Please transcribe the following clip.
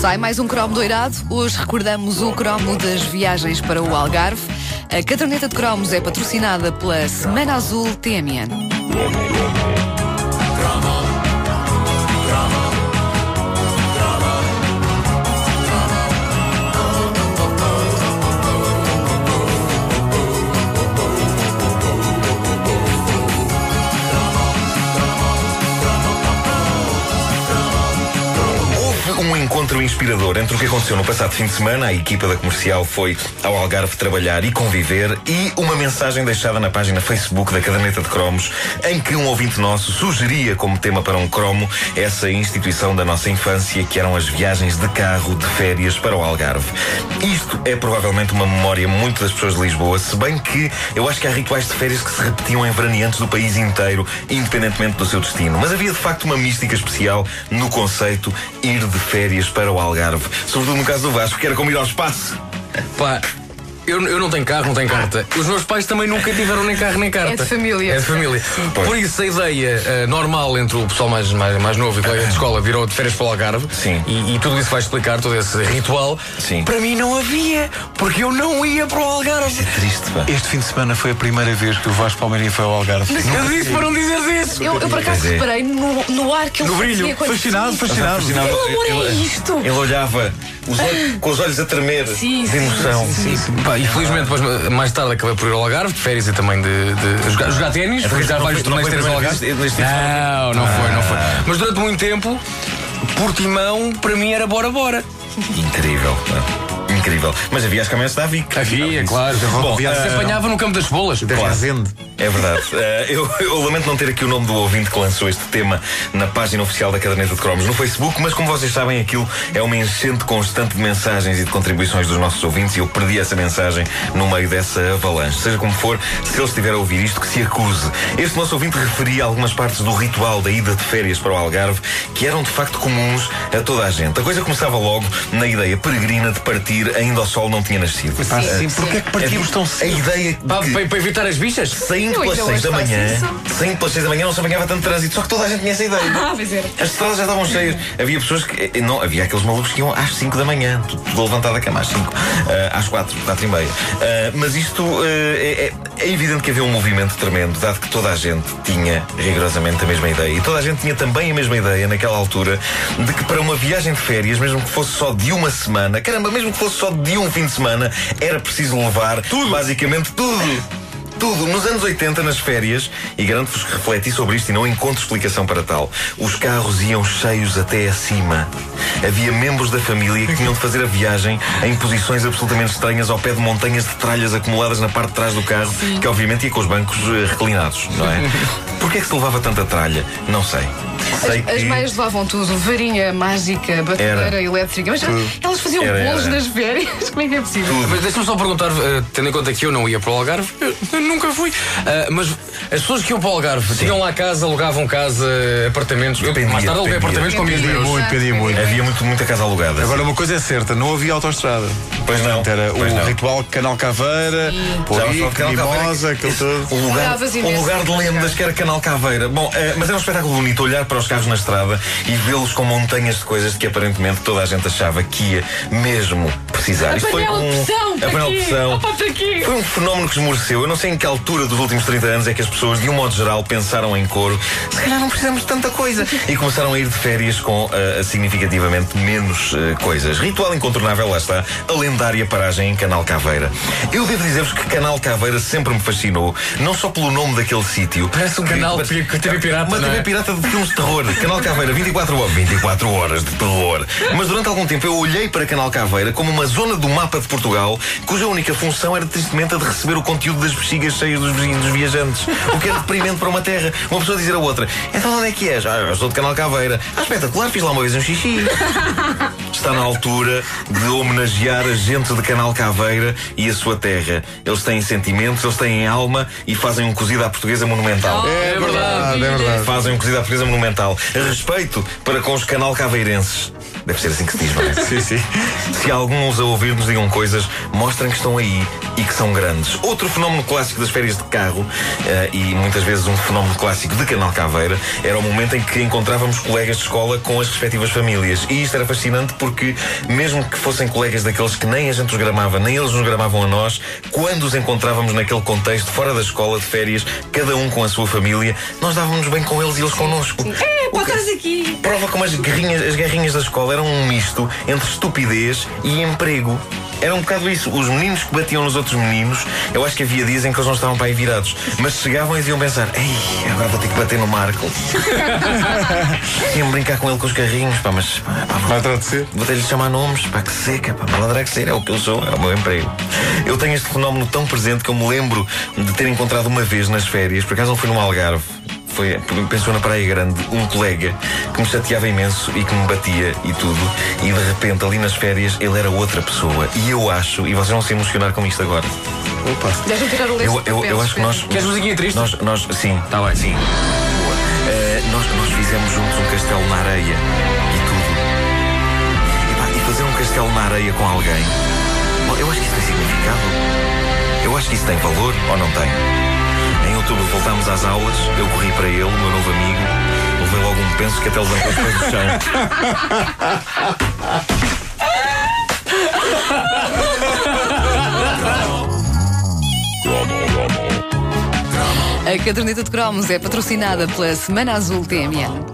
Sai mais um cromo doirado. Hoje recordamos o cromo das viagens para o Algarve. A caderneta de cromos é patrocinada pela Semana Azul TMN. Encontro inspirador entre o que aconteceu no passado fim de semana, a equipa da comercial foi ao Algarve trabalhar e conviver, e uma mensagem deixada na página Facebook da Caderneta de Cromos, em que um ouvinte nosso sugeria como tema para um cromo essa instituição da nossa infância, que eram as viagens de carro de férias para o Algarve. Isto é provavelmente uma memória muito das pessoas de Lisboa, se bem que eu acho que há rituais de férias que se repetiam em veraneantes do país inteiro, independentemente do seu destino. Mas havia de facto uma mística especial no conceito ir de férias para o Algarve. Sobretudo no caso do Vasco, que era como ir ao espaço. Pá, eu, eu não tenho carro, não tenho carta. Os meus pais também nunca tiveram nem carro nem carta. É de família. É de família. Por isso, a ideia uh, normal entre o pessoal mais, mais, mais novo e colega de escola virou de férias para o Algarve. Sim. E, e tudo isso vai explicar, todo esse ritual. Sim. Para mim não havia, porque eu não ia para o Algarve. Triste, pá. Este fim de semana foi a primeira vez que o Vasco Palmeirinho foi ao Algarve. Eu disse para não dizer disso. Eu, eu por acaso Pois é. reparei no, no ar que ele No brilho. quando Fascinado, fascinado. Que amor é isto? Ele olhava os olhos- com os olhos a tremer Sim, de sim, emoção. Pá, infelizmente, depois, mais tarde acabei por ir ao Algarve, de férias e também de, de jogar, jogar ténis. Não vários torneios de foi ténis ao Algarve. Não, não foi, não foi. Mas durante muito tempo, Portimão, para mim era bora bora. Incrível. pá. Incrível. Mas havia as caminhões da Vic. Havia, claro. Bom, Se ah, apanhava no campo das cebolas. Claro. Resende. É verdade. Eh, eu, eu lamento não ter aqui o nome do ouvinte que lançou este tema na página oficial da Caderneta de Cromos no Facebook, mas como vocês sabem, aquilo é uma enchente constante de mensagens e de contribuições dos nossos ouvintes e eu perdi essa mensagem no meio dessa avalanche. Seja como for, se ele estiver a ouvir isto, que se acuse. Este nosso ouvinte referia algumas partes do ritual da ida de férias para o Algarve que eram de facto comuns a toda a gente. A coisa começava logo na ideia peregrina de partir ainda o sol não tinha nascido. Sim, sim, sim. porquê é que partimos tão A cedo? ideia de Para, que- para- para evitar as bichas? Saindo Eu pelas ainda 6 da manhã, isso. saindo pelas 6 da manhã não se apanhava tanto trânsito, só que toda a gente tinha essa ideia. Ah, pois era. As estradas já estavam cheias. Havia pessoas que. eh, Não, havia aqueles malucos que iam às 5 da manhã, tudo, levantado da cama às 5, às 4, 4 e meia. Ah, mas isto eh, é, é evidente que havia um movimento tremendo, dado que toda a gente tinha rigorosamente a mesma ideia. E toda a gente tinha também a mesma ideia naquela altura de que para uma viagem de férias, mesmo que fosse só de uma semana, caramba, mesmo que fosse só de um fim de semana, era preciso levar tudo. basicamente tudo. Tudo. Nos anos 80, nas férias, e garanto-vos que refleti sobre isto e não encontro explicação para tal, os carros iam cheios até acima. Havia membros da família que tinham de fazer a viagem em posições absolutamente estranhas ao pé de montanhas de tralhas acumuladas na parte de trás do carro, que obviamente ia com os bancos eh, reclinados, não é? Porquê é que se levava tanta tralha? Não sei. Sei As, as meias levavam tudo, varinha mágica, batedeira elétrica. Mas elas faziam Era, bolos era. nas férias. Como é que é possível? Mas deixa-me só perguntar, eh, tendo em conta que eu não ia para o Algarve, eu, eu nunca fui. Ah, mas as pessoas que iam para o Algarve tinham lá casa, alugavam casa, apartamentos. Eu, Dependia, mais tarde aluguei dependia. apartamentos com dinheiros. Muito, pedia muito. Havia muito, muita casa alugada. Agora, uma coisa é certa, não havia autoestrada. Pois não. Era Pois o não. ritual Canal Caveira, Caveira, Mimosa, que- aquilo todo. Um lugar, um lugar de lendas que era Canal Caveira. Bom, eh, mas era um espetáculo bonito olhar para os carros na estrada e vê-los com montanhas de coisas de que aparentemente toda a gente achava que ia mesmo precisar. Isto foi um, pressão, a para pressão. Opa, para quê? Foi um fenómeno que esmoreceu. Eu não sei em que altura dos últimos 30 anos é que as pessoas, de um modo geral, pensaram em coro. Se calhar não precisamos de tanta coisa. E começaram a ir de férias com eh, significativamente menos eh, coisas. Ritual incontornável, lá está, a lendária paragem em Canal Caveira. Eu devo dizer-vos que Canal Caveira sempre me fascinou, não só pelo nome daquele sítio. Parece um canal Mas- de TV pirata, Uma TV é? pirata de filmes de terror. Canal Caveira, 24 horas. 24 horas de terror. Mas durante algum tempo eu olhei para Canal Caveira como uma zona do mapa de Portugal cuja única função era tristemente a de receber o conteúdo das bexigas cheias dos, dos viajantes. O que era deprimente para uma terra. Uma pessoa dizer a outra: Então onde é que és? Ah, eu sou de Canal Caveira. Ah, espetacular, fiz lá uma vez um xixi. Está na altura de homenagear a gente de Canal Caveira e a sua terra. Eles têm sentimentos, eles têm alma e fazem um cozido à portuguesa monumental. É verdade, é verdade. Fazem um cozido à portuguesa monumental. Respeito para com os canal caveirenses. Deve ser assim que se diz, não é? Sim, sim. Se alguns a ouvir nos digam coisas, mostrem que estão aí e que são grandes. Outro fenómeno clássico das férias de carro, eh, e muitas vezes um fenómeno clássico de Canal Caveira, era o momento em que encontrávamos colegas de escola com as respectivas famílias. E isto era fascinante porque, mesmo que fossem colegas daqueles que nem a gente os gramava, nem eles nos gramavam a nós, quando os encontrávamos naquele contexto, fora da escola, de férias, cada um com a sua família, nós dávamos bem com eles e eles connosco. É, pode estar aqui. Prova como as guerrinhas, as guerrinhas da escola eram um misto entre estupidez e emprego. Era um bocado isso. Os meninos que batiam nos outros meninos, eu acho que havia dias em que eles não estavam para aí virados. Mas chegavam e iam pensar: Ei, agora vou ter que bater no Marco. Iam brincar com ele com os carrinhos, pá, mas pá, pá, vou- Vai. Vou ter-lhe chamar nomes, pá, que seca, pá, malandro é que ser, é o que eu sou, é o meu emprego. Eu tenho este fenómeno tão presente que eu me lembro de ter encontrado uma vez nas férias, por acaso não foi num Algarve, foi, pensou na Praia Grande, um colega que me chateava imenso e que me batia e tudo, e de repente ali nas férias ele era outra pessoa. E eu acho, e vocês vão se emocionar com isto agora. Opa. Deixa-me tirar o Eu, eu, eu acho que nós. Queres musiquinha triste? Nós, nós, sim. Tá bem. Sim. Boa. Eh, nós, nós fizemos juntos um castelo na areia e tudo. E, pá, e fazer um castelo na areia com alguém. eu acho que isso tem significado. Eu acho que isso tem valor ou não tem. Outubro voltámos às aulas, eu corri para ele, meu novo amigo, levei logo um penso que até levantou os pés do chão. A caderneta de cromos é patrocinada pela Semana Azul TMN.